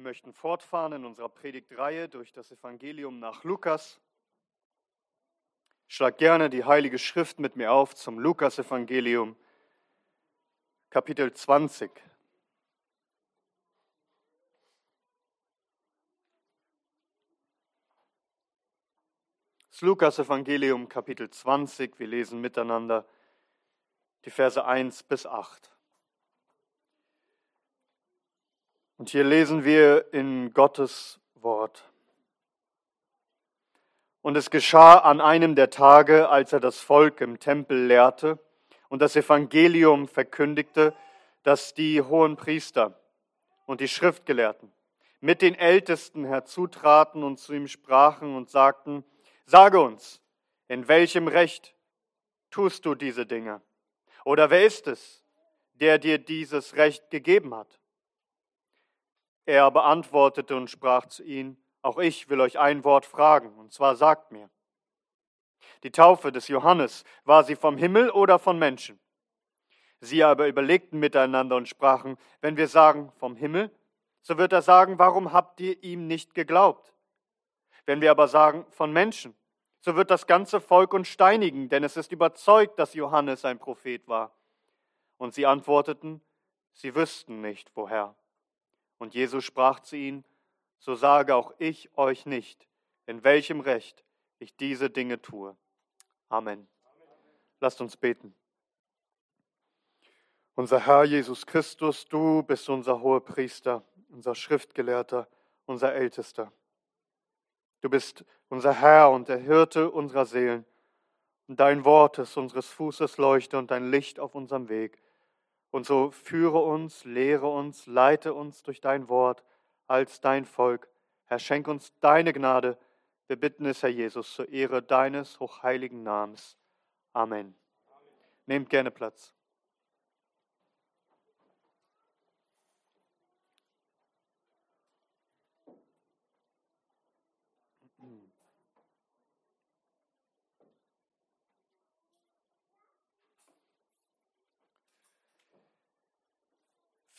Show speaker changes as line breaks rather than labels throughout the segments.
Wir möchten fortfahren in unserer Predigtreihe durch das Evangelium nach Lukas. Schlag gerne die Heilige Schrift mit mir auf zum Lukas-Evangelium, Kapitel 20. Das Lukas-Evangelium, Kapitel 20. Wir lesen miteinander die Verse 1 bis 8. Und hier lesen wir in Gottes Wort. Und es geschah an einem der Tage, als er das Volk im Tempel lehrte und das Evangelium verkündigte, dass die hohen Priester und die Schriftgelehrten mit den Ältesten herzutraten und zu ihm sprachen und sagten, Sage uns, in welchem Recht tust du diese Dinge? Oder wer ist es, der dir dieses Recht gegeben hat? Er beantwortete und sprach zu ihnen, auch ich will euch ein Wort fragen, und zwar sagt mir, die Taufe des Johannes, war sie vom Himmel oder von Menschen? Sie aber überlegten miteinander und sprachen, wenn wir sagen vom Himmel, so wird er sagen, warum habt ihr ihm nicht geglaubt? Wenn wir aber sagen von Menschen, so wird das ganze Volk uns steinigen, denn es ist überzeugt, dass Johannes ein Prophet war. Und sie antworteten, sie wüssten nicht, woher. Und Jesus sprach zu ihnen, so sage auch ich euch nicht, in welchem Recht ich diese Dinge tue. Amen. Lasst uns beten. Unser Herr Jesus Christus, du bist unser hoher Priester, unser Schriftgelehrter, unser Ältester. Du bist unser Herr und der Hirte unserer Seelen. Und dein Wort ist unseres Fußes Leuchte und dein Licht auf unserem Weg. Und so führe uns, lehre uns, leite uns durch dein Wort als dein Volk. Herr, schenk uns deine Gnade. Wir bitten es, Herr Jesus, zur Ehre deines hochheiligen Namens. Amen. Amen. Nehmt gerne Platz.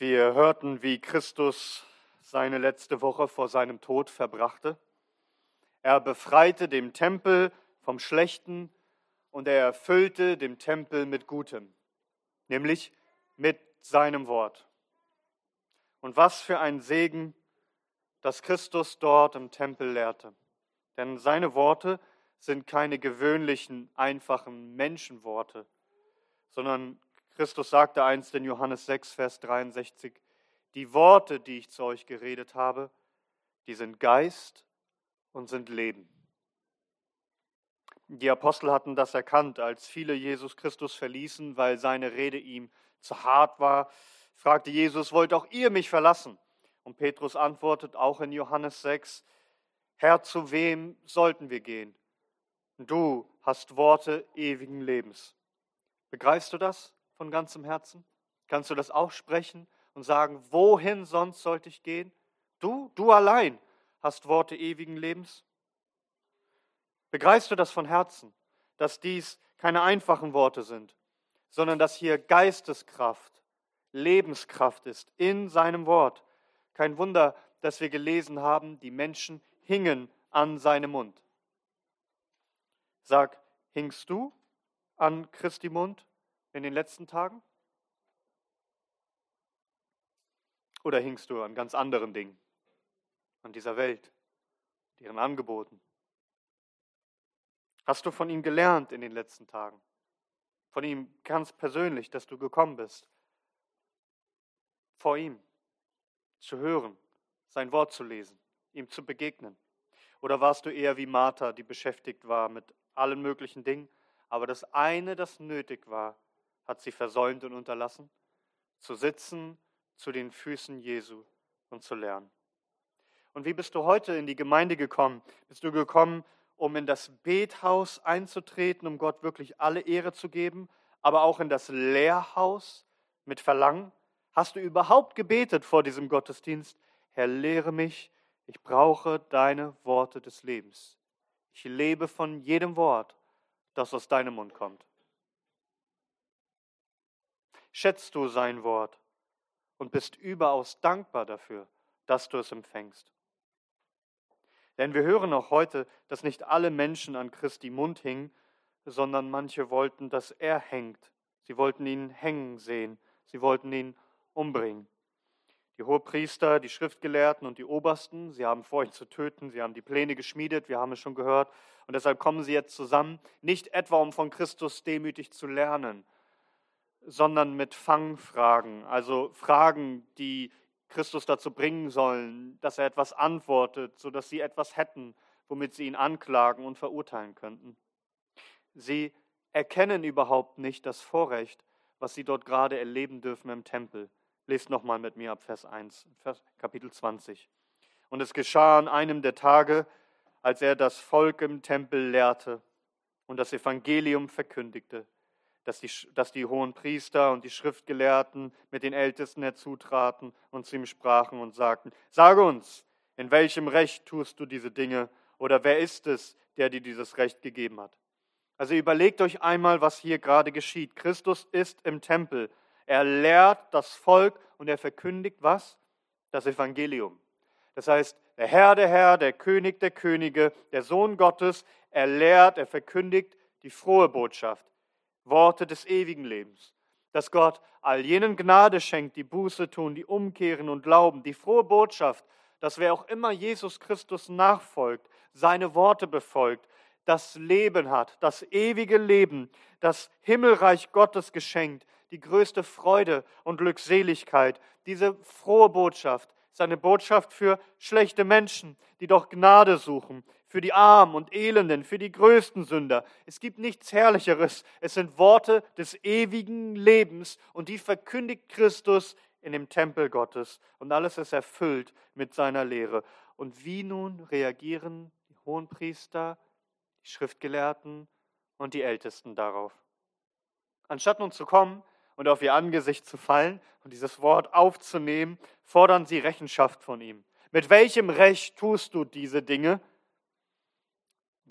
Wir hörten, wie Christus seine letzte Woche vor seinem Tod verbrachte. Er befreite dem Tempel vom Schlechten und er erfüllte dem Tempel mit Gutem, nämlich mit seinem Wort. Und was für ein Segen, dass Christus dort im Tempel lehrte. Denn seine Worte sind keine gewöhnlichen, einfachen Menschenworte, sondern Christus sagte einst in Johannes 6, Vers 63, die Worte, die ich zu euch geredet habe, die sind Geist und sind Leben. Die Apostel hatten das erkannt, als viele Jesus Christus verließen, weil seine Rede ihm zu hart war, fragte Jesus, wollt auch ihr mich verlassen? Und Petrus antwortet auch in Johannes 6, Herr, zu wem sollten wir gehen? Du hast Worte ewigen Lebens. Begreifst du das? Von ganzem Herzen? Kannst du das aussprechen und sagen, wohin sonst sollte ich gehen? Du, du allein hast Worte ewigen Lebens. Begreifst du das von Herzen, dass dies keine einfachen Worte sind, sondern dass hier Geisteskraft, Lebenskraft ist in seinem Wort? Kein Wunder, dass wir gelesen haben, die Menschen hingen an seinem Mund. Sag, hingst du an Christi Mund? In den letzten Tagen? Oder hingst du an ganz anderen Dingen, an dieser Welt, ihren Angeboten? Hast du von ihm gelernt in den letzten Tagen? Von ihm ganz persönlich, dass du gekommen bist, vor ihm zu hören, sein Wort zu lesen, ihm zu begegnen? Oder warst du eher wie Martha, die beschäftigt war mit allen möglichen Dingen, aber das eine, das nötig war, hat sie versäumt und unterlassen, zu sitzen zu den Füßen Jesu und zu lernen. Und wie bist du heute in die Gemeinde gekommen? Bist du gekommen, um in das Bethaus einzutreten, um Gott wirklich alle Ehre zu geben, aber auch in das Lehrhaus mit Verlangen? Hast du überhaupt gebetet vor diesem Gottesdienst? Herr, lehre mich, ich brauche deine Worte des Lebens. Ich lebe von jedem Wort, das aus deinem Mund kommt schätzt du sein Wort und bist überaus dankbar dafür, dass du es empfängst. Denn wir hören auch heute, dass nicht alle Menschen an Christi Mund hingen, sondern manche wollten, dass er hängt. Sie wollten ihn hängen sehen. Sie wollten ihn umbringen. Die Hohepriester, die Schriftgelehrten und die Obersten, sie haben vor, ihn zu töten. Sie haben die Pläne geschmiedet, wir haben es schon gehört. Und deshalb kommen sie jetzt zusammen, nicht etwa um von Christus demütig zu lernen, sondern mit Fangfragen, also Fragen, die Christus dazu bringen sollen, dass er etwas antwortet, sodass sie etwas hätten, womit sie ihn anklagen und verurteilen könnten. Sie erkennen überhaupt nicht das Vorrecht, was sie dort gerade erleben dürfen im Tempel. Lest nochmal mit mir ab Vers 1, Vers, Kapitel 20. Und es geschah an einem der Tage, als er das Volk im Tempel lehrte und das Evangelium verkündigte, dass die, dass die hohen Priester und die Schriftgelehrten mit den Ältesten herzutraten und zu ihm sprachen und sagten, sage uns, in welchem Recht tust du diese Dinge oder wer ist es, der dir dieses Recht gegeben hat? Also überlegt euch einmal, was hier gerade geschieht. Christus ist im Tempel. Er lehrt das Volk und er verkündigt was? Das Evangelium. Das heißt, der Herr der Herr, der König der Könige, der Sohn Gottes, er lehrt, er verkündigt die frohe Botschaft. Worte des ewigen Lebens, dass Gott all jenen Gnade schenkt, die Buße tun, die umkehren und glauben, die frohe Botschaft, dass wer auch immer Jesus Christus nachfolgt, seine Worte befolgt, das Leben hat, das ewige Leben, das Himmelreich Gottes geschenkt, die größte Freude und Glückseligkeit. Diese frohe Botschaft ist eine Botschaft für schlechte Menschen, die doch Gnade suchen, für die Armen und Elenden, für die größten Sünder. Es gibt nichts Herrlicheres. Es sind Worte des ewigen Lebens und die verkündigt Christus in dem Tempel Gottes. Und alles ist erfüllt mit seiner Lehre. Und wie nun reagieren die Hohenpriester, die Schriftgelehrten und die Ältesten darauf? Anstatt nun zu kommen und auf ihr Angesicht zu fallen und dieses Wort aufzunehmen, fordern sie Rechenschaft von ihm. Mit welchem Recht tust du diese Dinge?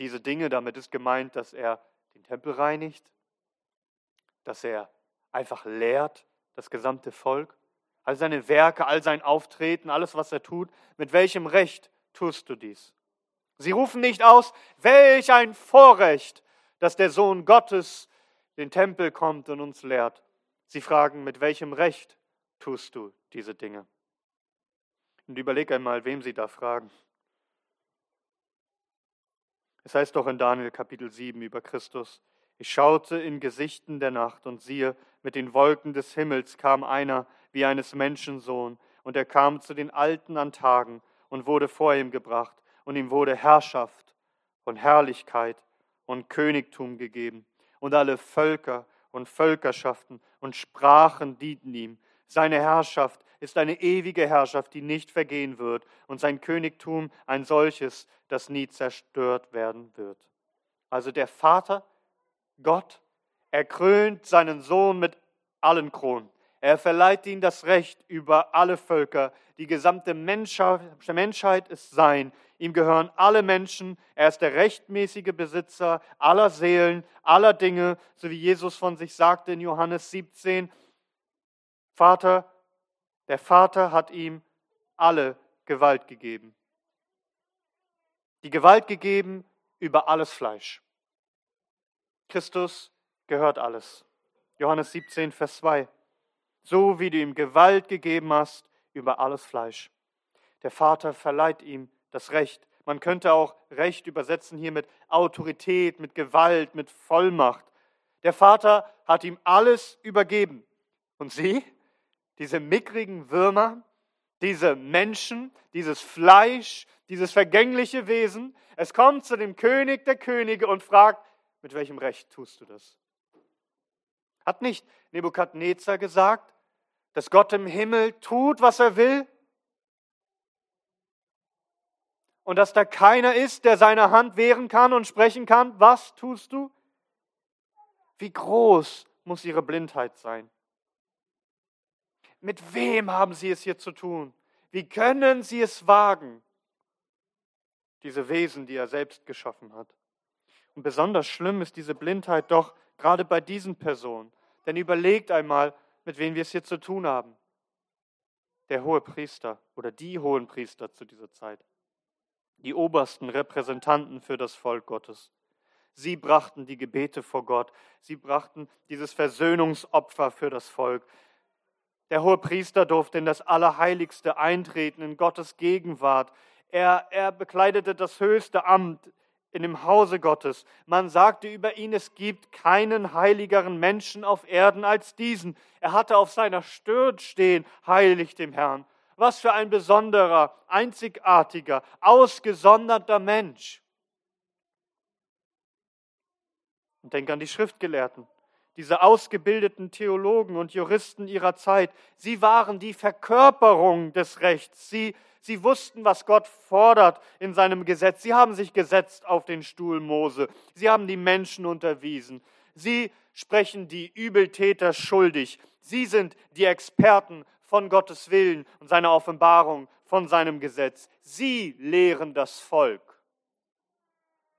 diese Dinge, damit ist gemeint, dass er den Tempel reinigt, dass er einfach lehrt, das gesamte Volk, all seine Werke, all sein Auftreten, alles, was er tut. Mit welchem Recht tust du dies? Sie rufen nicht aus, welch ein Vorrecht, dass der Sohn Gottes den Tempel kommt und uns lehrt. Sie fragen, mit welchem Recht tust du diese Dinge? Und überleg einmal, wem sie da fragen. Es heißt doch in Daniel Kapitel 7 über Christus, ich schaute in Gesichten der Nacht und siehe, mit den Wolken des Himmels kam einer wie eines Menschensohn, und er kam zu den Alten an Tagen und wurde vor ihm gebracht, und ihm wurde Herrschaft und Herrlichkeit und Königtum gegeben, und alle Völker und Völkerschaften und Sprachen dienten ihm. Seine Herrschaft ist eine ewige Herrschaft, die nicht vergehen wird, und sein Königtum ein solches, das nie zerstört werden wird. Also der Vater, Gott, er krönt seinen Sohn mit allen Kronen. Er verleiht ihm das Recht über alle Völker. Die gesamte Menschheit ist sein. Ihm gehören alle Menschen. Er ist der rechtmäßige Besitzer aller Seelen, aller Dinge, so wie Jesus von sich sagte in Johannes 17. Vater, der Vater hat ihm alle Gewalt gegeben. Die Gewalt gegeben über alles Fleisch. Christus gehört alles. Johannes 17, Vers 2. So wie du ihm Gewalt gegeben hast über alles Fleisch. Der Vater verleiht ihm das Recht. Man könnte auch Recht übersetzen hier mit Autorität, mit Gewalt, mit Vollmacht. Der Vater hat ihm alles übergeben. Und sie, diese mickrigen Würmer, diese Menschen, dieses Fleisch, dieses vergängliche Wesen. Es kommt zu dem König der Könige und fragt, mit welchem Recht tust du das? Hat nicht Nebukadnezar gesagt, dass Gott im Himmel tut, was er will? Und dass da keiner ist, der seine Hand wehren kann und sprechen kann, was tust du? Wie groß muss ihre Blindheit sein? Mit wem haben Sie es hier zu tun? Wie können Sie es wagen? Diese Wesen, die er selbst geschaffen hat. Und besonders schlimm ist diese Blindheit doch gerade bei diesen Personen. Denn überlegt einmal, mit wem wir es hier zu tun haben. der hohe Priester oder die hohen Priester zu dieser Zeit, die obersten Repräsentanten für das Volk Gottes. Sie brachten die Gebete vor Gott, sie brachten dieses Versöhnungsopfer für das Volk. Der hohe Priester durfte in das Allerheiligste eintreten, in Gottes Gegenwart. Er, er bekleidete das höchste Amt in dem Hause Gottes. Man sagte über ihn, es gibt keinen heiligeren Menschen auf Erden als diesen. Er hatte auf seiner Stirn stehen, heilig dem Herrn. Was für ein besonderer, einzigartiger, ausgesonderter Mensch. Und denk an die Schriftgelehrten, diese ausgebildeten Theologen und Juristen ihrer Zeit. Sie waren die Verkörperung des Rechts. Sie Sie wussten, was Gott fordert in seinem Gesetz. Sie haben sich gesetzt auf den Stuhl Mose. Sie haben die Menschen unterwiesen. Sie sprechen die Übeltäter schuldig. Sie sind die Experten von Gottes Willen und seiner Offenbarung, von seinem Gesetz. Sie lehren das Volk.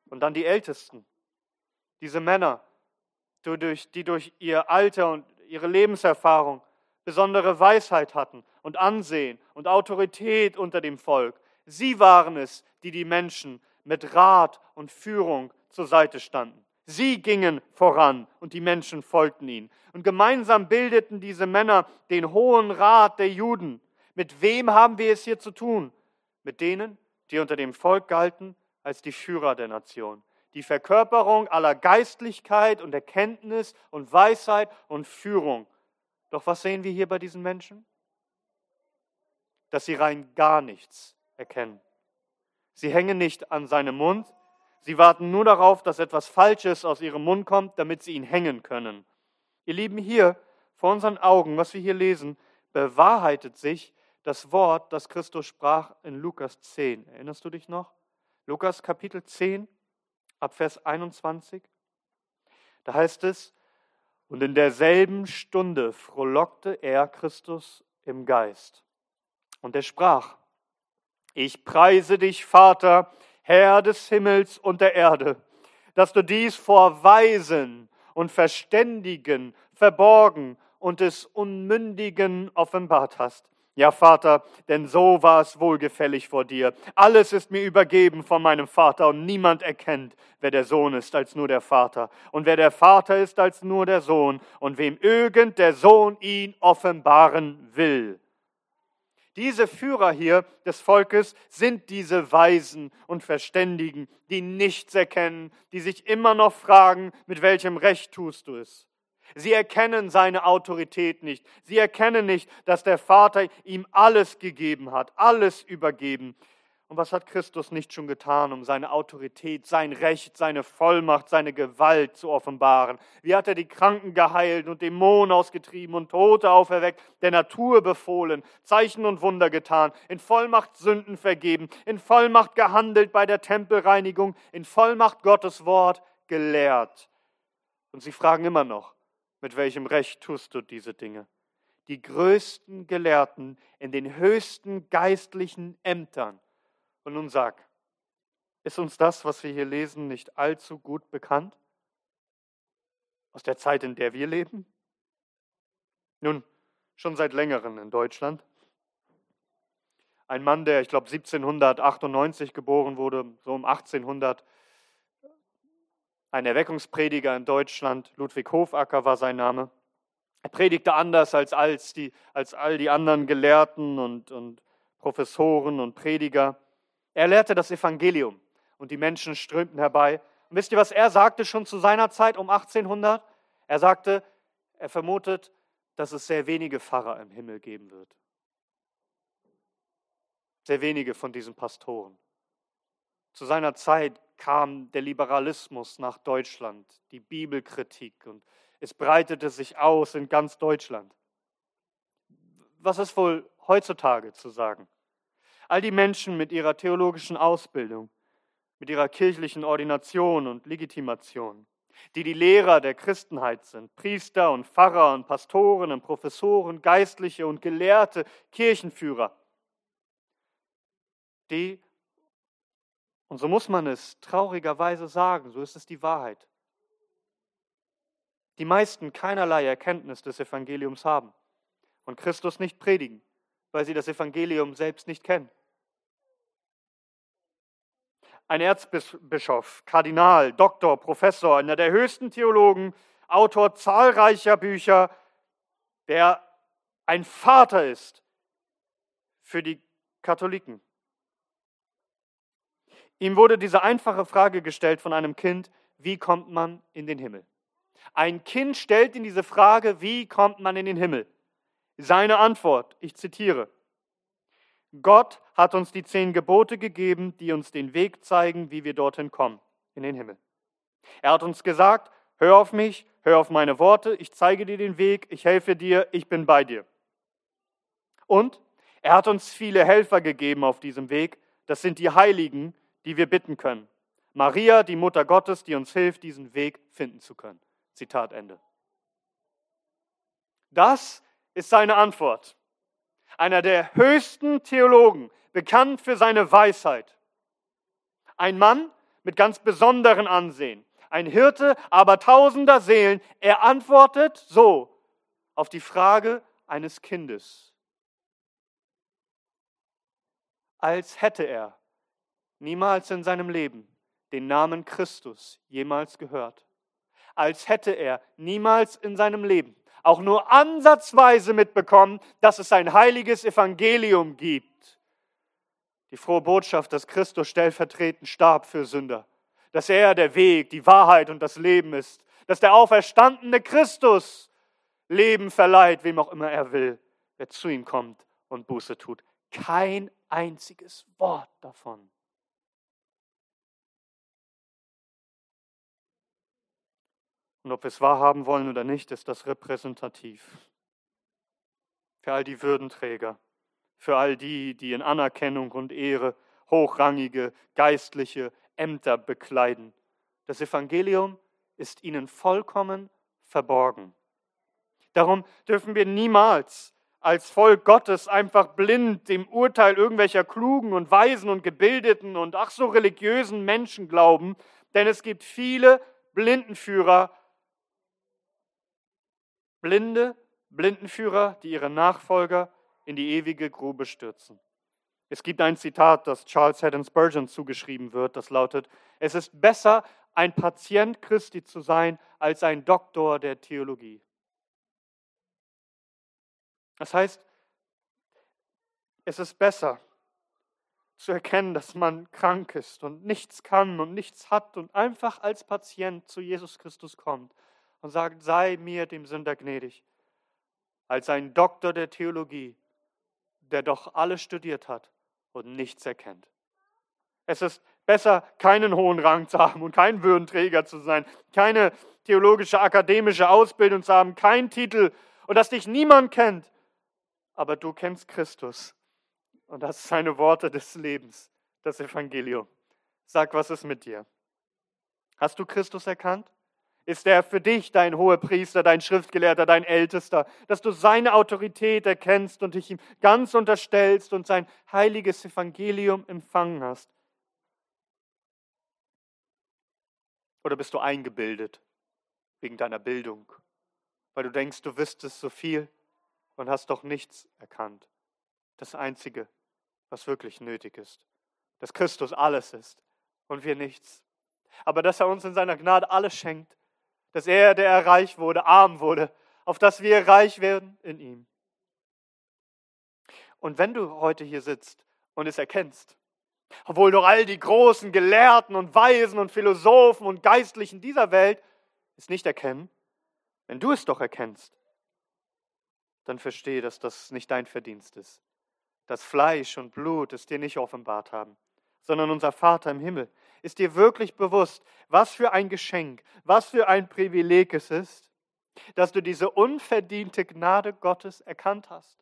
Und dann die Ältesten, diese Männer, die durch ihr Alter und ihre Lebenserfahrung besondere Weisheit hatten und Ansehen und Autorität unter dem Volk. Sie waren es, die die Menschen mit Rat und Führung zur Seite standen. Sie gingen voran und die Menschen folgten ihnen. Und gemeinsam bildeten diese Männer den Hohen Rat der Juden. Mit wem haben wir es hier zu tun? Mit denen, die unter dem Volk galten als die Führer der Nation. Die Verkörperung aller Geistlichkeit und Erkenntnis und Weisheit und Führung. Doch was sehen wir hier bei diesen Menschen? Dass sie rein gar nichts erkennen. Sie hängen nicht an seinem Mund, sie warten nur darauf, dass etwas Falsches aus ihrem Mund kommt, damit sie ihn hängen können. Ihr Lieben, hier vor unseren Augen, was wir hier lesen, bewahrheitet sich das Wort, das Christus sprach in Lukas 10. Erinnerst du dich noch? Lukas Kapitel 10, ab Vers 21. Da heißt es, und in derselben Stunde frohlockte er Christus im Geist. Und er sprach, ich preise dich, Vater, Herr des Himmels und der Erde, dass du dies vor Weisen und Verständigen verborgen und des Unmündigen offenbart hast ja, Vater, denn so war es wohlgefällig vor dir. Alles ist mir übergeben von meinem Vater und niemand erkennt, wer der Sohn ist, als nur der Vater. Und wer der Vater ist, als nur der Sohn. Und wem irgend der Sohn ihn offenbaren will. Diese Führer hier des Volkes sind diese Weisen und Verständigen, die nichts erkennen, die sich immer noch fragen, mit welchem Recht tust du es. Sie erkennen seine Autorität nicht. Sie erkennen nicht, dass der Vater ihm alles gegeben hat, alles übergeben. Und was hat Christus nicht schon getan, um seine Autorität, sein Recht, seine Vollmacht, seine Gewalt zu offenbaren? Wie hat er die Kranken geheilt und Dämonen ausgetrieben und Tote auferweckt, der Natur befohlen, Zeichen und Wunder getan, in Vollmacht Sünden vergeben, in Vollmacht gehandelt bei der Tempelreinigung, in Vollmacht Gottes Wort gelehrt. Und sie fragen immer noch, mit welchem Recht tust du diese Dinge? Die größten Gelehrten in den höchsten geistlichen Ämtern. Und nun sag, ist uns das, was wir hier lesen, nicht allzu gut bekannt? Aus der Zeit, in der wir leben? Nun, schon seit längerem in Deutschland. Ein Mann, der, ich glaube, 1798 geboren wurde, so um 1800, ein Erweckungsprediger in Deutschland, Ludwig Hofacker war sein Name. Er predigte anders als, als, die, als all die anderen Gelehrten und, und Professoren und Prediger. Er lehrte das Evangelium und die Menschen strömten herbei. Und wisst ihr, was er sagte schon zu seiner Zeit um 1800? Er sagte, er vermutet, dass es sehr wenige Pfarrer im Himmel geben wird. Sehr wenige von diesen Pastoren. Zu seiner Zeit kam der Liberalismus nach Deutschland, die Bibelkritik und es breitete sich aus in ganz Deutschland. Was ist wohl heutzutage zu sagen? All die Menschen mit ihrer theologischen Ausbildung, mit ihrer kirchlichen Ordination und Legitimation, die die Lehrer der Christenheit sind, Priester und Pfarrer und Pastoren und Professoren, Geistliche und Gelehrte, Kirchenführer, die und so muss man es traurigerweise sagen, so ist es die Wahrheit. Die meisten keinerlei Erkenntnis des Evangeliums haben und Christus nicht predigen, weil sie das Evangelium selbst nicht kennen. Ein Erzbischof, Kardinal, Doktor, Professor, einer der höchsten Theologen, Autor zahlreicher Bücher, der ein Vater ist für die Katholiken. Ihm wurde diese einfache Frage gestellt von einem Kind, wie kommt man in den Himmel? Ein Kind stellt ihm diese Frage, wie kommt man in den Himmel? Seine Antwort, ich zitiere, Gott hat uns die zehn Gebote gegeben, die uns den Weg zeigen, wie wir dorthin kommen, in den Himmel. Er hat uns gesagt, hör auf mich, hör auf meine Worte, ich zeige dir den Weg, ich helfe dir, ich bin bei dir. Und er hat uns viele Helfer gegeben auf diesem Weg, das sind die Heiligen, die wir bitten können. Maria, die Mutter Gottes, die uns hilft, diesen Weg finden zu können. Zitat Ende. Das ist seine Antwort. Einer der höchsten Theologen, bekannt für seine Weisheit. Ein Mann mit ganz besonderen Ansehen. Ein Hirte, aber tausender Seelen. Er antwortet so auf die Frage eines Kindes. Als hätte er niemals in seinem Leben den Namen Christus jemals gehört. Als hätte er niemals in seinem Leben auch nur ansatzweise mitbekommen, dass es ein heiliges Evangelium gibt. Die frohe Botschaft, dass Christus stellvertretend starb für Sünder, dass er der Weg, die Wahrheit und das Leben ist, dass der auferstandene Christus Leben verleiht, wem auch immer er will, wer zu ihm kommt und Buße tut. Kein einziges Wort davon. Und ob wir es wahrhaben wollen oder nicht, ist das repräsentativ. Für all die Würdenträger, für all die, die in Anerkennung und Ehre hochrangige geistliche Ämter bekleiden. Das Evangelium ist ihnen vollkommen verborgen. Darum dürfen wir niemals als Volk Gottes einfach blind dem Urteil irgendwelcher klugen und weisen und gebildeten und ach so religiösen Menschen glauben, denn es gibt viele Blindenführer Blinde, Blindenführer, die ihre Nachfolger in die ewige Grube stürzen. Es gibt ein Zitat, das Charles Haddon Spurgeon zugeschrieben wird, das lautet, es ist besser, ein Patient Christi zu sein, als ein Doktor der Theologie. Das heißt, es ist besser zu erkennen, dass man krank ist und nichts kann und nichts hat und einfach als Patient zu Jesus Christus kommt und sagt, sei mir dem Sünder gnädig, als ein Doktor der Theologie, der doch alles studiert hat und nichts erkennt. Es ist besser, keinen hohen Rang zu haben und kein Würdenträger zu sein, keine theologische, akademische Ausbildung zu haben, keinen Titel und dass dich niemand kennt. Aber du kennst Christus. Und das sind seine Worte des Lebens, das Evangelium. Sag, was ist mit dir? Hast du Christus erkannt? Ist er für dich dein hoher Priester, dein Schriftgelehrter, dein Ältester, dass du seine Autorität erkennst und dich ihm ganz unterstellst und sein heiliges Evangelium empfangen hast? Oder bist du eingebildet wegen deiner Bildung, weil du denkst, du wüsstest so viel und hast doch nichts erkannt? Das Einzige, was wirklich nötig ist, dass Christus alles ist und wir nichts. Aber dass er uns in seiner Gnade alles schenkt dass er, der er reich wurde, arm wurde, auf dass wir reich werden in ihm. Und wenn du heute hier sitzt und es erkennst, obwohl doch all die großen Gelehrten und Weisen und Philosophen und Geistlichen dieser Welt es nicht erkennen, wenn du es doch erkennst, dann verstehe, dass das nicht dein Verdienst ist, dass Fleisch und Blut es dir nicht offenbart haben, sondern unser Vater im Himmel. Ist dir wirklich bewusst, was für ein Geschenk, was für ein Privileg es ist, dass du diese unverdiente Gnade Gottes erkannt hast?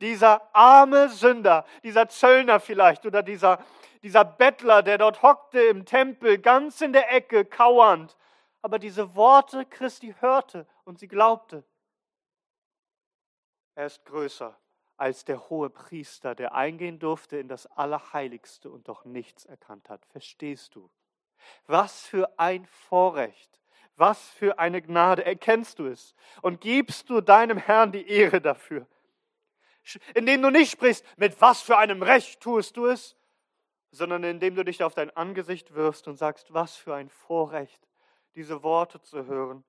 Dieser arme Sünder, dieser Zöllner vielleicht oder dieser, dieser Bettler, der dort hockte im Tempel, ganz in der Ecke, kauernd, aber diese Worte Christi hörte und sie glaubte. Er ist größer als der hohe Priester, der eingehen durfte in das Allerheiligste und doch nichts erkannt hat. Verstehst du? Was für ein Vorrecht, was für eine Gnade. Erkennst du es und gibst du deinem Herrn die Ehre dafür? indem du nicht sprichst, mit was für einem Recht tust du es, sondern indem du dich auf dein Angesicht wirfst und sagst, was für ein Vorrecht, diese Worte zu hören.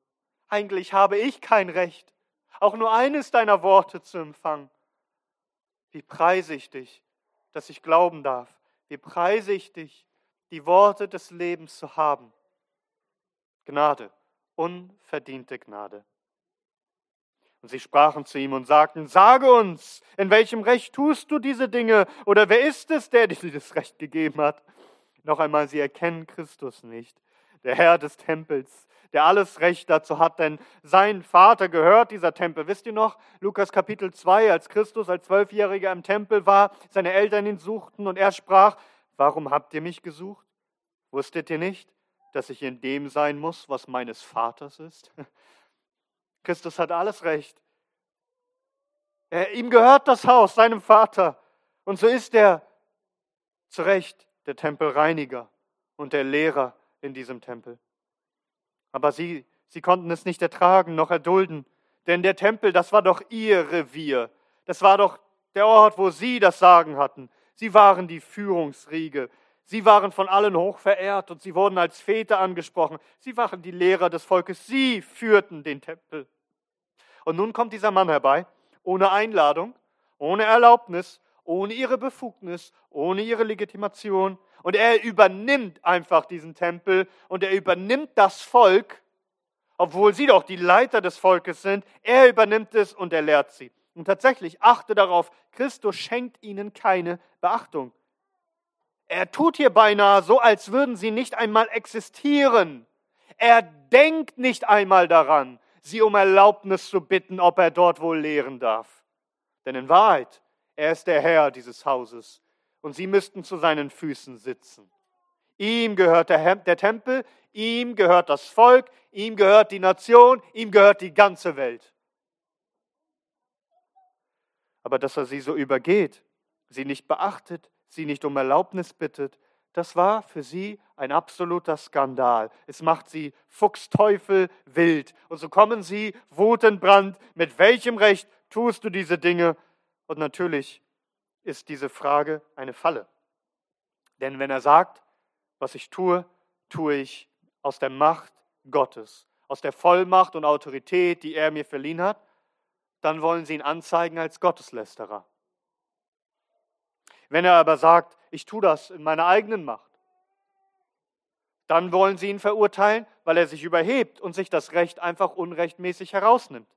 Eigentlich habe ich kein Recht, auch nur eines deiner Worte zu empfangen. Wie preise ich dich, dass ich glauben darf. Wie preise ich dich, die Worte des Lebens zu haben. Gnade, unverdiente Gnade. Und sie sprachen zu ihm und sagten, sage uns, in welchem Recht tust du diese Dinge? Oder wer ist es, der dir das Recht gegeben hat? Noch einmal, sie erkennen Christus nicht, der Herr des Tempels, der alles Recht dazu hat, denn sein Vater gehört dieser Tempel. Wisst ihr noch, Lukas Kapitel 2, als Christus als Zwölfjähriger im Tempel war, seine Eltern ihn suchten und er sprach, warum habt ihr mich gesucht? Wusstet ihr nicht, dass ich in dem sein muss, was meines Vaters ist? Christus hat alles Recht. Er, ihm gehört das Haus, seinem Vater. Und so ist er zu Recht der Tempelreiniger und der Lehrer in diesem Tempel. Aber sie, sie konnten es nicht ertragen noch erdulden, denn der Tempel, das war doch ihr Revier. Das war doch der Ort, wo sie das Sagen hatten. Sie waren die Führungsriege. Sie waren von allen hoch verehrt und sie wurden als Väter angesprochen. Sie waren die Lehrer des Volkes. Sie führten den Tempel. Und nun kommt dieser Mann herbei, ohne Einladung, ohne Erlaubnis, ohne ihre Befugnis, ohne ihre Legitimation. Und er übernimmt einfach diesen Tempel und er übernimmt das Volk, obwohl sie doch die Leiter des Volkes sind. Er übernimmt es und er lehrt sie. Und tatsächlich, achte darauf, Christus schenkt ihnen keine Beachtung. Er tut hier beinahe so, als würden sie nicht einmal existieren. Er denkt nicht einmal daran, sie um Erlaubnis zu bitten, ob er dort wohl lehren darf. Denn in Wahrheit, er ist der Herr dieses Hauses und sie müssten zu seinen Füßen sitzen. Ihm gehört der, Tempel, ihm gehört das Volk, ihm gehört die Nation, ihm gehört die ganze Welt. Aber dass er sie so übergeht, sie nicht beachtet, sie nicht um Erlaubnis bittet, das war für sie ein absoluter Skandal. Es macht sie Fuchsteufel wild. Und so kommen sie wutentbrannt. Mit welchem Recht tust du diese Dinge? Und natürlich ist diese Frage eine Falle. Denn wenn er sagt, was ich tue, tue ich aus der Macht Gottes, aus der Vollmacht und Autorität, die er mir verliehen hat, dann wollen sie ihn anzeigen als Gotteslästerer. Wenn er aber sagt, ich tue das in meiner eigenen Macht, dann wollen sie ihn verurteilen, weil er sich überhebt und sich das Recht einfach unrechtmäßig herausnimmt.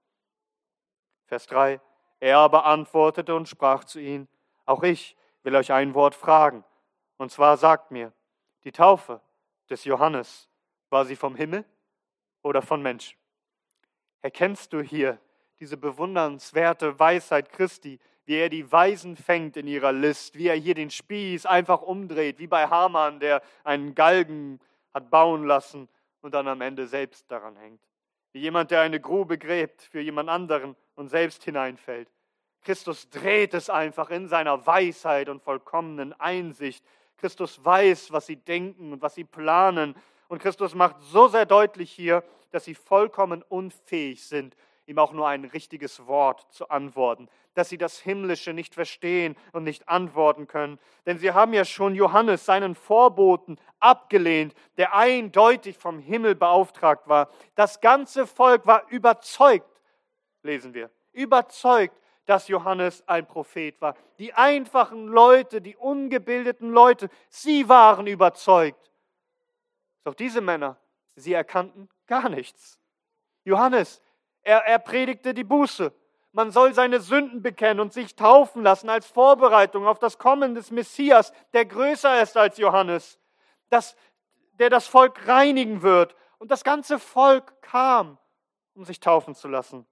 Vers 3. Er aber antwortete und sprach zu ihnen, auch ich will euch ein Wort fragen. Und zwar sagt mir, die Taufe des Johannes, war sie vom Himmel oder von Menschen? Erkennst du hier diese bewundernswerte Weisheit Christi, wie er die Weisen fängt in ihrer List, wie er hier den Spieß einfach umdreht, wie bei Haman, der einen Galgen hat bauen lassen und dann am Ende selbst daran hängt. Wie jemand, der eine Grube gräbt für jemand anderen und selbst hineinfällt. Christus dreht es einfach in seiner Weisheit und vollkommenen Einsicht. Christus weiß, was sie denken und was sie planen. Und Christus macht so sehr deutlich hier, dass sie vollkommen unfähig sind, ihm auch nur ein richtiges Wort zu antworten, dass sie das Himmlische nicht verstehen und nicht antworten können. Denn sie haben ja schon Johannes, seinen Vorboten, abgelehnt, der eindeutig vom Himmel beauftragt war. Das ganze Volk war überzeugt, lesen wir, überzeugt, dass Johannes ein Prophet war. Die einfachen Leute, die ungebildeten Leute, sie waren überzeugt. Doch diese Männer, sie erkannten gar nichts. Johannes, er, er predigte die Buße. Man soll seine Sünden bekennen und sich taufen lassen als Vorbereitung auf das Kommen des Messias, der größer ist als Johannes, das, der das Volk reinigen wird. Und das ganze Volk kam, um sich taufen zu lassen.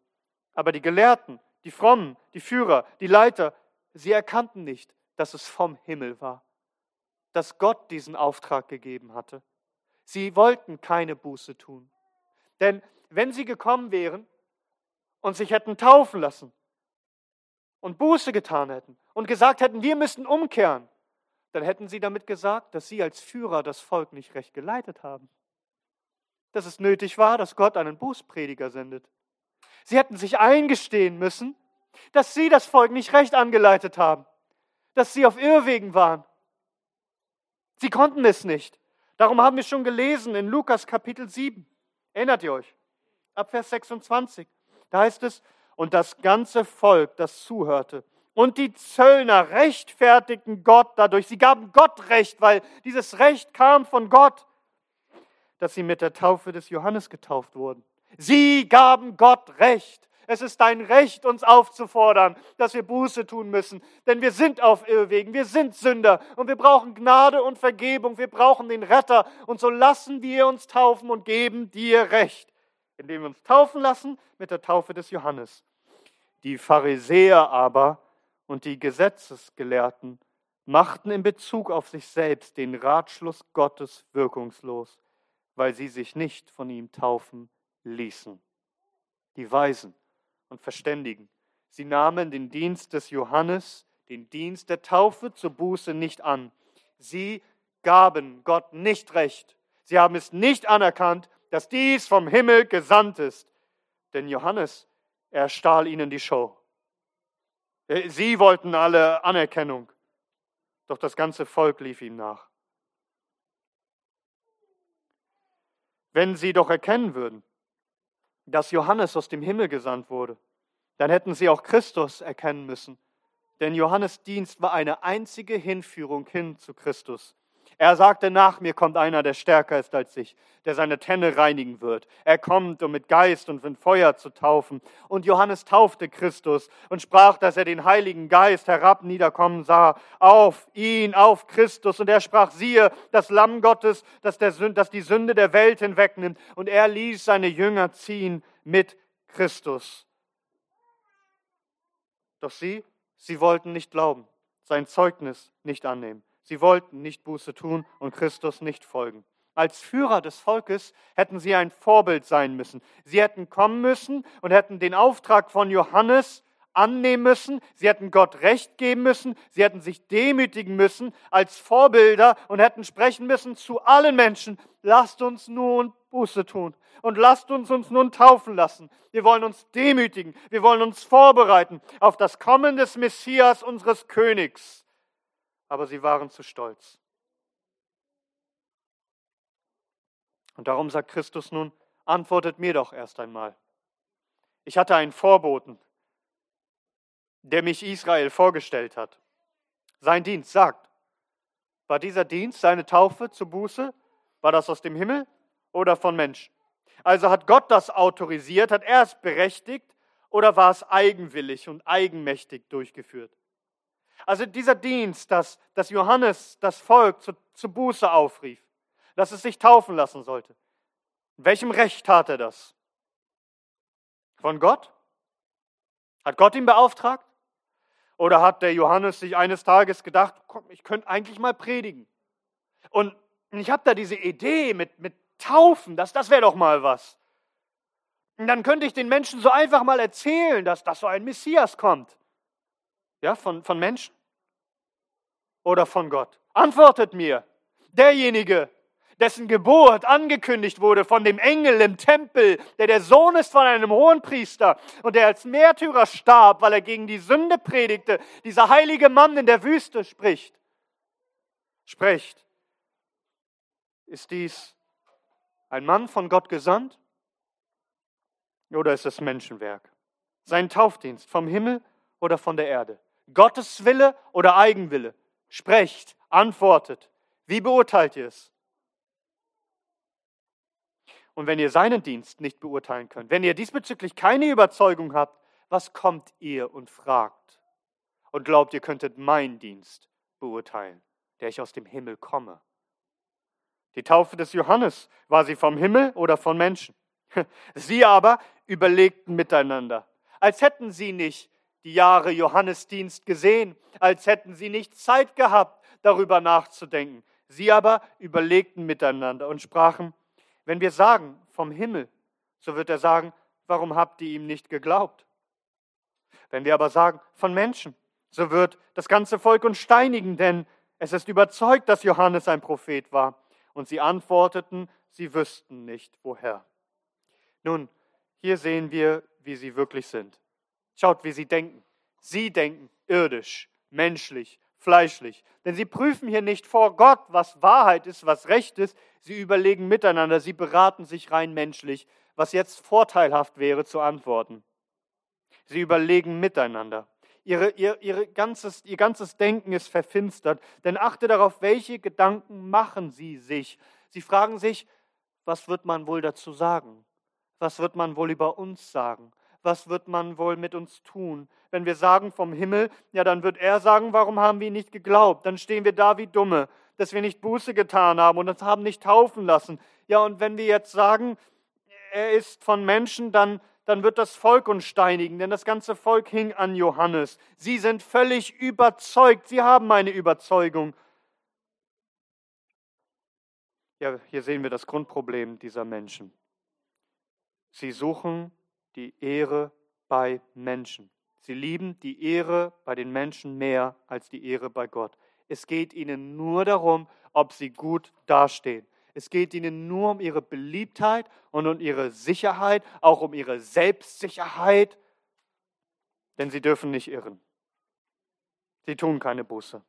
Aber die Gelehrten, die Frommen, die Führer, die Leiter, sie erkannten nicht, dass es vom Himmel war, dass Gott diesen Auftrag gegeben hatte. Sie wollten keine Buße tun. Denn wenn sie gekommen wären und sich hätten taufen lassen und Buße getan hätten und gesagt hätten, wir müssen umkehren, dann hätten sie damit gesagt, dass sie als Führer das Volk nicht recht geleitet haben. Dass es nötig war, dass Gott einen Bußprediger sendet. Sie hätten sich eingestehen müssen, dass sie das Volk nicht recht angeleitet haben, dass sie auf Irrwegen waren. Sie konnten es nicht. Darum haben wir schon gelesen in Lukas Kapitel 7. Erinnert ihr euch? Ab Vers 26. Da heißt es, und das ganze Volk, das zuhörte, und die Zöllner rechtfertigten Gott dadurch. Sie gaben Gott Recht, weil dieses Recht kam von Gott, dass sie mit der Taufe des Johannes getauft wurden. Sie gaben Gott Recht. Es ist dein Recht, uns aufzufordern, dass wir Buße tun müssen. Denn wir sind auf Irrwegen, wir sind Sünder und wir brauchen Gnade und Vergebung, wir brauchen den Retter. Und so lassen wir uns taufen und geben dir Recht, indem wir uns taufen lassen mit der Taufe des Johannes. Die Pharisäer aber und die Gesetzesgelehrten machten in Bezug auf sich selbst den Ratschluss Gottes wirkungslos, weil sie sich nicht von ihm taufen ließen. Die Weisen und Verständigen, sie nahmen den Dienst des Johannes, den Dienst der Taufe zur Buße nicht an. Sie gaben Gott nicht recht. Sie haben es nicht anerkannt, dass dies vom Himmel gesandt ist. Denn Johannes, er stahl ihnen die Show. Äh, sie wollten alle Anerkennung, doch das ganze Volk lief ihm nach. Wenn sie doch erkennen würden, dass Johannes aus dem Himmel gesandt wurde, dann hätten sie auch Christus erkennen müssen. Denn Johannes Dienst war eine einzige Hinführung hin zu Christus. Er sagte, nach mir kommt einer, der stärker ist als ich, der seine Tenne reinigen wird. Er kommt, um mit Geist und mit Feuer zu taufen. Und Johannes taufte Christus und sprach, dass er den Heiligen Geist herab niederkommen sah, auf ihn, auf Christus. Und er sprach, siehe, das Lamm Gottes, das, der, das die Sünde der Welt hinwegnimmt. Und er ließ seine Jünger ziehen mit Christus. Doch sie, sie wollten nicht glauben, sein Zeugnis nicht annehmen. Sie wollten nicht Buße tun und Christus nicht folgen. Als Führer des Volkes hätten sie ein Vorbild sein müssen. Sie hätten kommen müssen und hätten den Auftrag von Johannes annehmen müssen. Sie hätten Gott Recht geben müssen. Sie hätten sich demütigen müssen als Vorbilder und hätten sprechen müssen zu allen Menschen. Lasst uns nun Buße tun und lasst uns uns nun taufen lassen. Wir wollen uns demütigen. Wir wollen uns vorbereiten auf das Kommen des Messias, unseres Königs aber sie waren zu stolz. Und darum sagt Christus nun, antwortet mir doch erst einmal. Ich hatte einen Vorboten, der mich Israel vorgestellt hat. Sein Dienst sagt, war dieser Dienst, seine Taufe zur Buße, war das aus dem Himmel oder von Menschen? Also hat Gott das autorisiert, hat er es berechtigt oder war es eigenwillig und eigenmächtig durchgeführt? Also dieser Dienst, dass, dass Johannes das Volk zu, zu Buße aufrief, dass es sich taufen lassen sollte. In welchem Recht tat er das? Von Gott? Hat Gott ihn beauftragt? Oder hat der Johannes sich eines Tages gedacht, komm, ich könnte eigentlich mal predigen? Und ich habe da diese Idee mit, mit Taufen, das, das wäre doch mal was. Und dann könnte ich den Menschen so einfach mal erzählen, dass, dass so ein Messias kommt. Ja, von, von Menschen oder von Gott? Antwortet mir. Derjenige, dessen Geburt angekündigt wurde von dem Engel im Tempel, der der Sohn ist von einem Hohenpriester und der als Märtyrer starb, weil er gegen die Sünde predigte, dieser heilige Mann in der Wüste spricht. Spricht. Ist dies ein Mann von Gott gesandt? Oder ist es Menschenwerk? Sein Taufdienst vom Himmel oder von der Erde? Gottes Wille oder Eigenwille? Sprecht, antwortet. Wie beurteilt ihr es? Und wenn ihr seinen Dienst nicht beurteilen könnt, wenn ihr diesbezüglich keine Überzeugung habt, was kommt ihr und fragt? Und glaubt, ihr könntet meinen Dienst beurteilen, der ich aus dem Himmel komme? Die Taufe des Johannes, war sie vom Himmel oder von Menschen? Sie aber überlegten miteinander, als hätten sie nicht die Jahre Johannesdienst gesehen, als hätten sie nicht Zeit gehabt, darüber nachzudenken. Sie aber überlegten miteinander und sprachen, wenn wir sagen vom Himmel, so wird er sagen, warum habt ihr ihm nicht geglaubt? Wenn wir aber sagen von Menschen, so wird das ganze Volk uns steinigen, denn es ist überzeugt, dass Johannes ein Prophet war. Und sie antworteten, sie wüssten nicht woher. Nun, hier sehen wir, wie sie wirklich sind. Schaut, wie sie denken. Sie denken irdisch, menschlich, fleischlich. Denn sie prüfen hier nicht vor Gott, was Wahrheit ist, was Recht ist. Sie überlegen miteinander, sie beraten sich rein menschlich, was jetzt vorteilhaft wäre zu antworten. Sie überlegen miteinander. Ihre, ihr, ihre ganzes, ihr ganzes Denken ist verfinstert. Denn achte darauf, welche Gedanken machen sie sich. Sie fragen sich, was wird man wohl dazu sagen? Was wird man wohl über uns sagen? Was wird man wohl mit uns tun? Wenn wir sagen vom Himmel, ja, dann wird er sagen, warum haben wir nicht geglaubt? Dann stehen wir da wie Dumme, dass wir nicht Buße getan haben und uns haben nicht taufen lassen. Ja, und wenn wir jetzt sagen, er ist von Menschen, dann, dann wird das Volk uns steinigen, denn das ganze Volk hing an Johannes. Sie sind völlig überzeugt, sie haben eine Überzeugung. Ja, hier sehen wir das Grundproblem dieser Menschen. Sie suchen die Ehre bei Menschen. Sie lieben die Ehre bei den Menschen mehr als die Ehre bei Gott. Es geht ihnen nur darum, ob sie gut dastehen. Es geht ihnen nur um ihre Beliebtheit und um ihre Sicherheit, auch um ihre Selbstsicherheit, denn sie dürfen nicht irren. Sie tun keine Buße.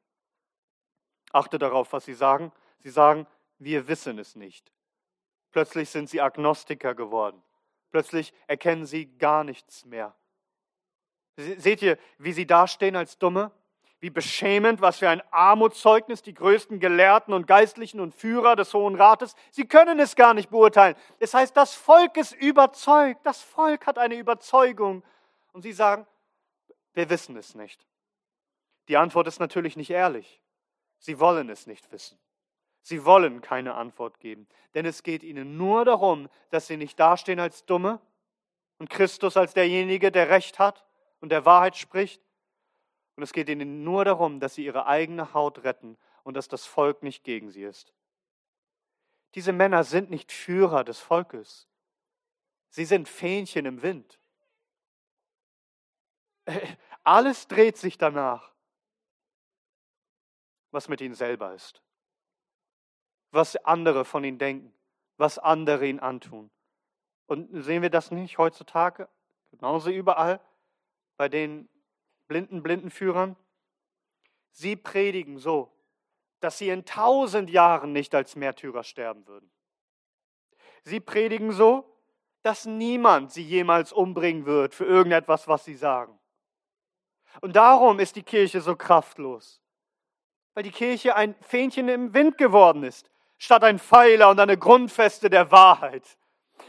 Achte darauf, was sie sagen. Sie sagen, wir wissen es nicht. Plötzlich sind sie Agnostiker geworden. Plötzlich erkennen sie gar nichts mehr. Seht ihr, wie sie dastehen als Dumme? Wie beschämend, was für ein Armutszeugnis die größten Gelehrten und Geistlichen und Führer des Hohen Rates. Sie können es gar nicht beurteilen. Das heißt, das Volk ist überzeugt. Das Volk hat eine Überzeugung. Und sie sagen, wir wissen es nicht. Die Antwort ist natürlich nicht ehrlich. Sie wollen es nicht wissen. Sie wollen keine Antwort geben, denn es geht ihnen nur darum, dass sie nicht dastehen als Dumme und Christus als derjenige, der Recht hat und der Wahrheit spricht. Und es geht ihnen nur darum, dass sie ihre eigene Haut retten und dass das Volk nicht gegen sie ist. Diese Männer sind nicht Führer des Volkes. Sie sind Fähnchen im Wind. Alles dreht sich danach, was mit ihnen selber ist was andere von ihnen denken, was andere ihnen antun. Und sehen wir das nicht heutzutage? Genauso überall bei den blinden Blindenführern. Sie predigen so, dass sie in tausend Jahren nicht als Märtyrer sterben würden. Sie predigen so, dass niemand sie jemals umbringen wird für irgendetwas, was sie sagen. Und darum ist die Kirche so kraftlos, weil die Kirche ein Fähnchen im Wind geworden ist statt ein Pfeiler und eine Grundfeste der Wahrheit,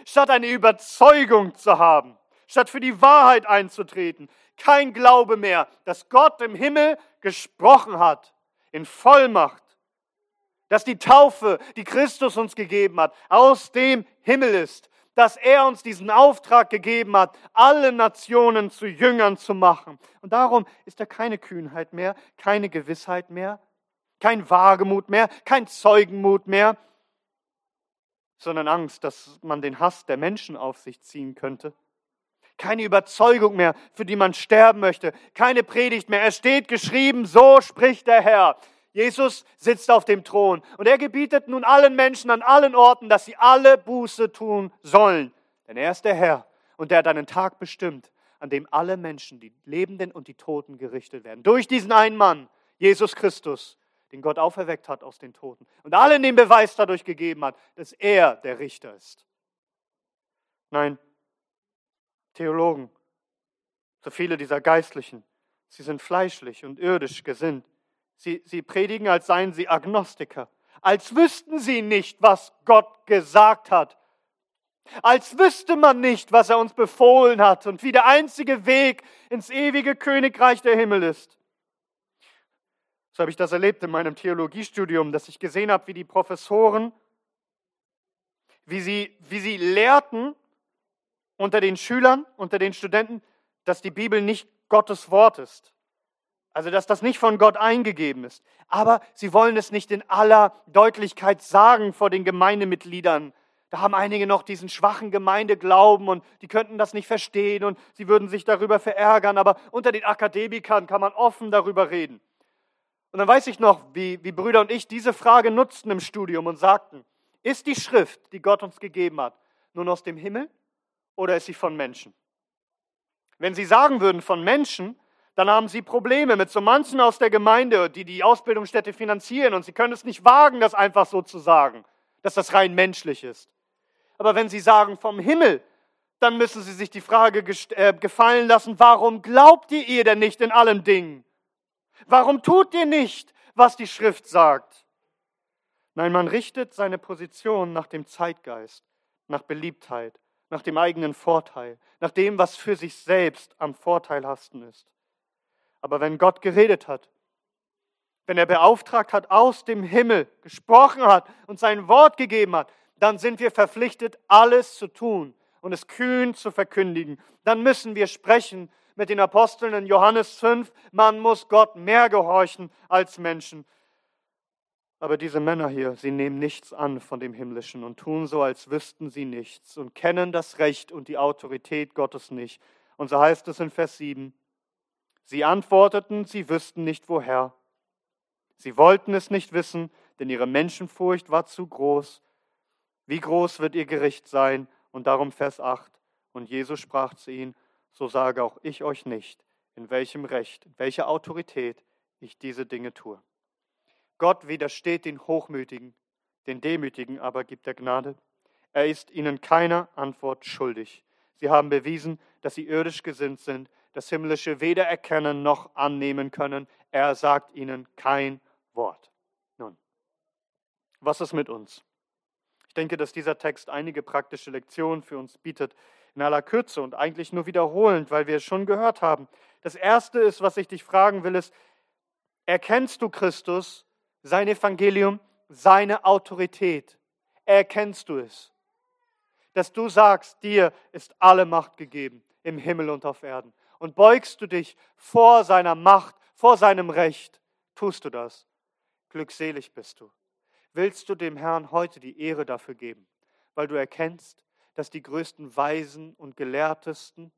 statt eine Überzeugung zu haben, statt für die Wahrheit einzutreten, kein Glaube mehr, dass Gott im Himmel gesprochen hat, in Vollmacht, dass die Taufe, die Christus uns gegeben hat, aus dem Himmel ist, dass er uns diesen Auftrag gegeben hat, alle Nationen zu Jüngern zu machen. Und darum ist da keine Kühnheit mehr, keine Gewissheit mehr, kein Wagemut mehr, kein Zeugenmut mehr, sondern Angst, dass man den Hass der Menschen auf sich ziehen könnte. Keine Überzeugung mehr, für die man sterben möchte. Keine Predigt mehr. Es steht geschrieben, so spricht der Herr. Jesus sitzt auf dem Thron und er gebietet nun allen Menschen an allen Orten, dass sie alle Buße tun sollen. Denn er ist der Herr und der hat einen Tag bestimmt, an dem alle Menschen, die Lebenden und die Toten, gerichtet werden. Durch diesen einen Mann, Jesus Christus, den Gott auferweckt hat aus den Toten und allen den Beweis dadurch gegeben hat, dass er der Richter ist. Nein, Theologen, so viele dieser Geistlichen, sie sind fleischlich und irdisch gesinnt. Sie, sie predigen, als seien sie Agnostiker, als wüssten sie nicht, was Gott gesagt hat, als wüsste man nicht, was er uns befohlen hat und wie der einzige Weg ins ewige Königreich der Himmel ist. So habe ich das erlebt in meinem Theologiestudium, dass ich gesehen habe, wie die Professoren, wie sie, wie sie lehrten unter den Schülern, unter den Studenten, dass die Bibel nicht Gottes Wort ist. Also, dass das nicht von Gott eingegeben ist. Aber sie wollen es nicht in aller Deutlichkeit sagen vor den Gemeindemitgliedern. Da haben einige noch diesen schwachen Gemeindeglauben und die könnten das nicht verstehen und sie würden sich darüber verärgern. Aber unter den Akademikern kann man offen darüber reden. Und dann weiß ich noch, wie, wie Brüder und ich diese Frage nutzten im Studium und sagten, ist die Schrift, die Gott uns gegeben hat, nun aus dem Himmel oder ist sie von Menschen? Wenn sie sagen würden von Menschen, dann haben sie Probleme mit so manchen aus der Gemeinde, die die Ausbildungsstätte finanzieren und sie können es nicht wagen, das einfach so zu sagen, dass das rein menschlich ist. Aber wenn sie sagen vom Himmel, dann müssen sie sich die Frage äh, gefallen lassen, warum glaubt ihr ihr denn nicht in allen Dingen? Warum tut ihr nicht, was die Schrift sagt? Nein, man richtet seine Position nach dem Zeitgeist, nach Beliebtheit, nach dem eigenen Vorteil, nach dem, was für sich selbst am vorteilhaftesten ist. Aber wenn Gott geredet hat, wenn er beauftragt hat, aus dem Himmel gesprochen hat und sein Wort gegeben hat, dann sind wir verpflichtet, alles zu tun und es kühn zu verkündigen. Dann müssen wir sprechen mit den Aposteln in Johannes 5. Man muss Gott mehr gehorchen als Menschen. Aber diese Männer hier, sie nehmen nichts an von dem Himmlischen und tun so, als wüssten sie nichts und kennen das Recht und die Autorität Gottes nicht. Und so heißt es in Vers 7, sie antworteten, sie wüssten nicht woher. Sie wollten es nicht wissen, denn ihre Menschenfurcht war zu groß. Wie groß wird ihr Gericht sein? Und darum Vers 8. Und Jesus sprach zu ihnen, so sage auch ich euch nicht, in welchem Recht, in welcher Autorität ich diese Dinge tue. Gott widersteht den Hochmütigen, den Demütigen aber gibt er Gnade. Er ist ihnen keiner Antwort schuldig. Sie haben bewiesen, dass sie irdisch gesinnt sind, das Himmlische weder erkennen noch annehmen können. Er sagt ihnen kein Wort. Nun, was ist mit uns? Ich denke, dass dieser Text einige praktische Lektionen für uns bietet, in aller Kürze und eigentlich nur wiederholend, weil wir es schon gehört haben. Das Erste ist, was ich dich fragen will, ist, erkennst du Christus sein Evangelium, seine Autorität. Erkennst du es? Dass du sagst, dir ist alle Macht gegeben im Himmel und auf Erden. Und beugst du dich vor seiner Macht, vor seinem Recht, tust du das. Glückselig bist du. Willst du dem Herrn heute die Ehre dafür geben, weil du erkennst, dass die größten Weisen und Gelehrtesten,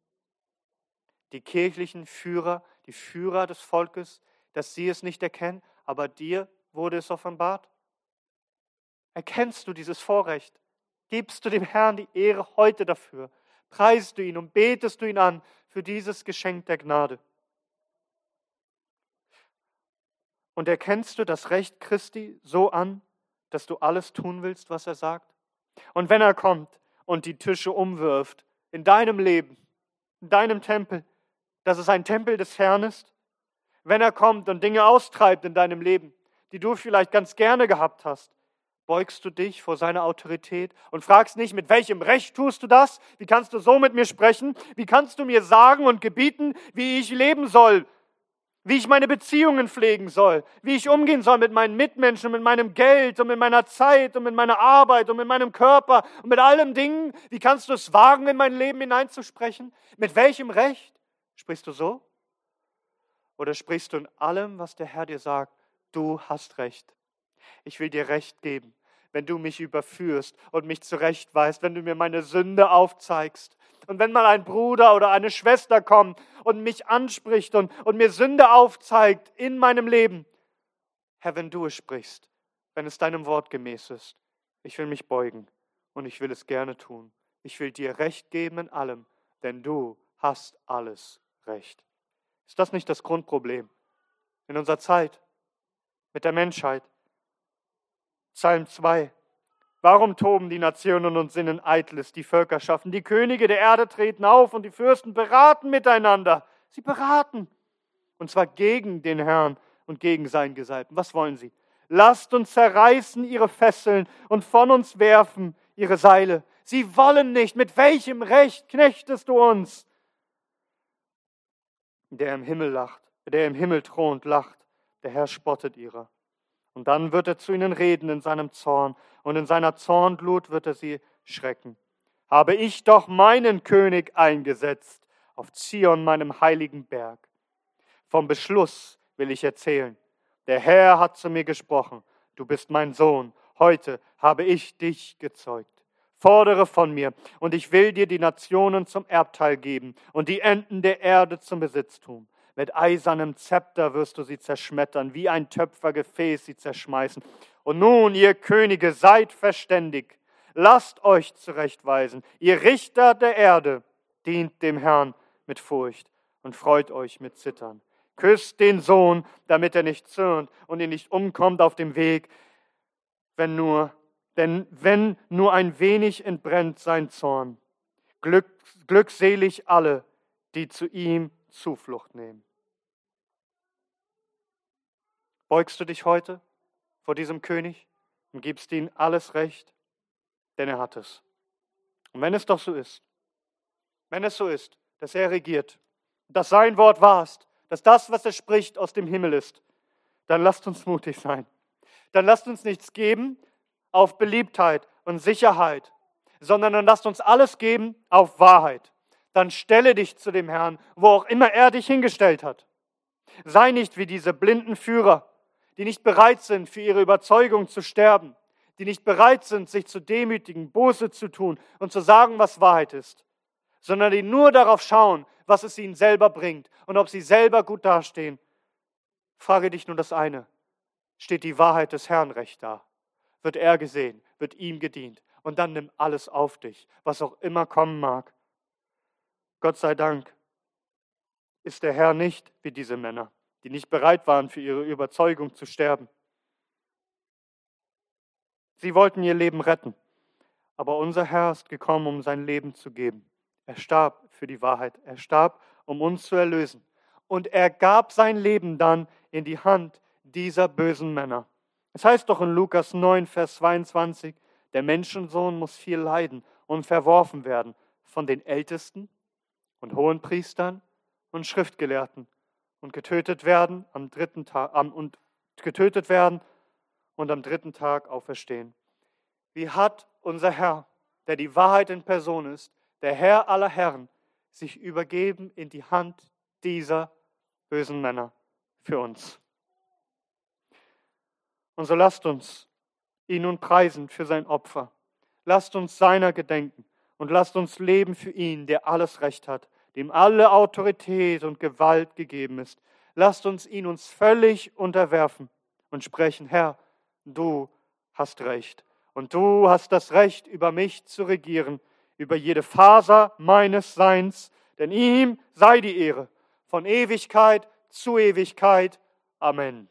die kirchlichen Führer, die Führer des Volkes, dass sie es nicht erkennen, aber dir wurde es offenbart? Erkennst du dieses Vorrecht? Gibst du dem Herrn die Ehre heute dafür? Preist du ihn und betest du ihn an für dieses Geschenk der Gnade? Und erkennst du das Recht Christi so an, dass du alles tun willst, was er sagt? Und wenn er kommt und die Tische umwirft in deinem Leben, in deinem Tempel, dass es ein Tempel des Herrn ist? Wenn er kommt und Dinge austreibt in deinem Leben, die du vielleicht ganz gerne gehabt hast, beugst du dich vor seiner Autorität und fragst nicht, mit welchem Recht tust du das? Wie kannst du so mit mir sprechen? Wie kannst du mir sagen und gebieten, wie ich leben soll? Wie ich meine Beziehungen pflegen soll? Wie ich umgehen soll mit meinen Mitmenschen, mit meinem Geld und mit meiner Zeit und mit meiner Arbeit und mit meinem Körper und mit allen Dingen? Wie kannst du es wagen, in mein Leben hineinzusprechen? Mit welchem Recht? Sprichst du so? Oder sprichst du in allem, was der Herr dir sagt, du hast recht. Ich will dir recht geben, wenn du mich überführst und mich zurechtweist, wenn du mir meine Sünde aufzeigst. Und wenn mal ein Bruder oder eine Schwester kommt und mich anspricht und, und mir Sünde aufzeigt in meinem Leben, Herr, wenn du es sprichst, wenn es deinem Wort gemäß ist, ich will mich beugen und ich will es gerne tun. Ich will dir Recht geben in allem, denn du hast alles Recht. Ist das nicht das Grundproblem in unserer Zeit? mit der Menschheit. Psalm 2. Warum toben die Nationen und sinnen eitles, die Völkerschaften? Die Könige der Erde treten auf und die Fürsten beraten miteinander. Sie beraten. Und zwar gegen den Herrn und gegen seinen Gesalbten. Was wollen sie? Lasst uns zerreißen ihre Fesseln und von uns werfen ihre Seile. Sie wollen nicht. Mit welchem Recht knechtest du uns? Der im Himmel lacht, der im Himmel thront, lacht der Herr spottet ihrer. Und dann wird er zu ihnen reden in seinem Zorn, und in seiner Zornglut wird er sie schrecken. Habe ich doch meinen König eingesetzt auf Zion, meinem heiligen Berg. Vom Beschluss will ich erzählen. Der Herr hat zu mir gesprochen, du bist mein Sohn, heute habe ich dich gezeugt. Fordere von mir, und ich will dir die Nationen zum Erbteil geben und die Enden der Erde zum Besitztum. Mit eisernem Zepter wirst du sie zerschmettern, wie ein Töpfergefäß sie zerschmeißen. Und nun, ihr Könige, seid verständig. Lasst euch zurechtweisen. Ihr Richter der Erde, dient dem Herrn mit Furcht und freut euch mit Zittern. Küsst den Sohn, damit er nicht zürnt und ihn nicht umkommt auf dem Weg, wenn nur, denn wenn nur ein wenig entbrennt sein Zorn. Glück, glückselig alle, die zu ihm Zuflucht nehmen. Beugst du dich heute vor diesem König und gibst ihm alles Recht, denn er hat es. Und wenn es doch so ist, wenn es so ist, dass er regiert, dass sein Wort wahr ist, dass das, was er spricht, aus dem Himmel ist, dann lasst uns mutig sein. Dann lasst uns nichts geben auf Beliebtheit und Sicherheit, sondern dann lasst uns alles geben auf Wahrheit. Dann stelle dich zu dem Herrn, wo auch immer er dich hingestellt hat. Sei nicht wie diese blinden Führer, die nicht bereit sind, für ihre Überzeugung zu sterben, die nicht bereit sind, sich zu demütigen, Buße zu tun und zu sagen, was Wahrheit ist, sondern die nur darauf schauen, was es ihnen selber bringt und ob sie selber gut dastehen. Frage dich nur das eine. Steht die Wahrheit des Herrn recht da? Wird er gesehen? Wird ihm gedient? Und dann nimm alles auf dich, was auch immer kommen mag. Gott sei Dank ist der Herr nicht wie diese Männer, die nicht bereit waren, für ihre Überzeugung zu sterben. Sie wollten ihr Leben retten, aber unser Herr ist gekommen, um sein Leben zu geben. Er starb für die Wahrheit. Er starb, um uns zu erlösen. Und er gab sein Leben dann in die Hand dieser bösen Männer. Es heißt doch in Lukas 9, Vers 22, der Menschensohn muss viel leiden und verworfen werden von den Ältesten und Hohenpriestern und Schriftgelehrten und getötet werden am dritten Tag und getötet werden und am dritten Tag auferstehen. Wie hat unser Herr, der die Wahrheit in Person ist, der Herr aller Herren, sich übergeben in die Hand dieser bösen Männer für uns. Und so lasst uns ihn nun preisen für sein Opfer. Lasst uns seiner gedenken und lasst uns leben für ihn, der alles Recht hat, dem alle Autorität und Gewalt gegeben ist. Lasst uns ihn uns völlig unterwerfen und sprechen, Herr, du hast Recht und du hast das Recht, über mich zu regieren über jede Faser meines Seins, denn ihm sei die Ehre von Ewigkeit zu Ewigkeit. Amen.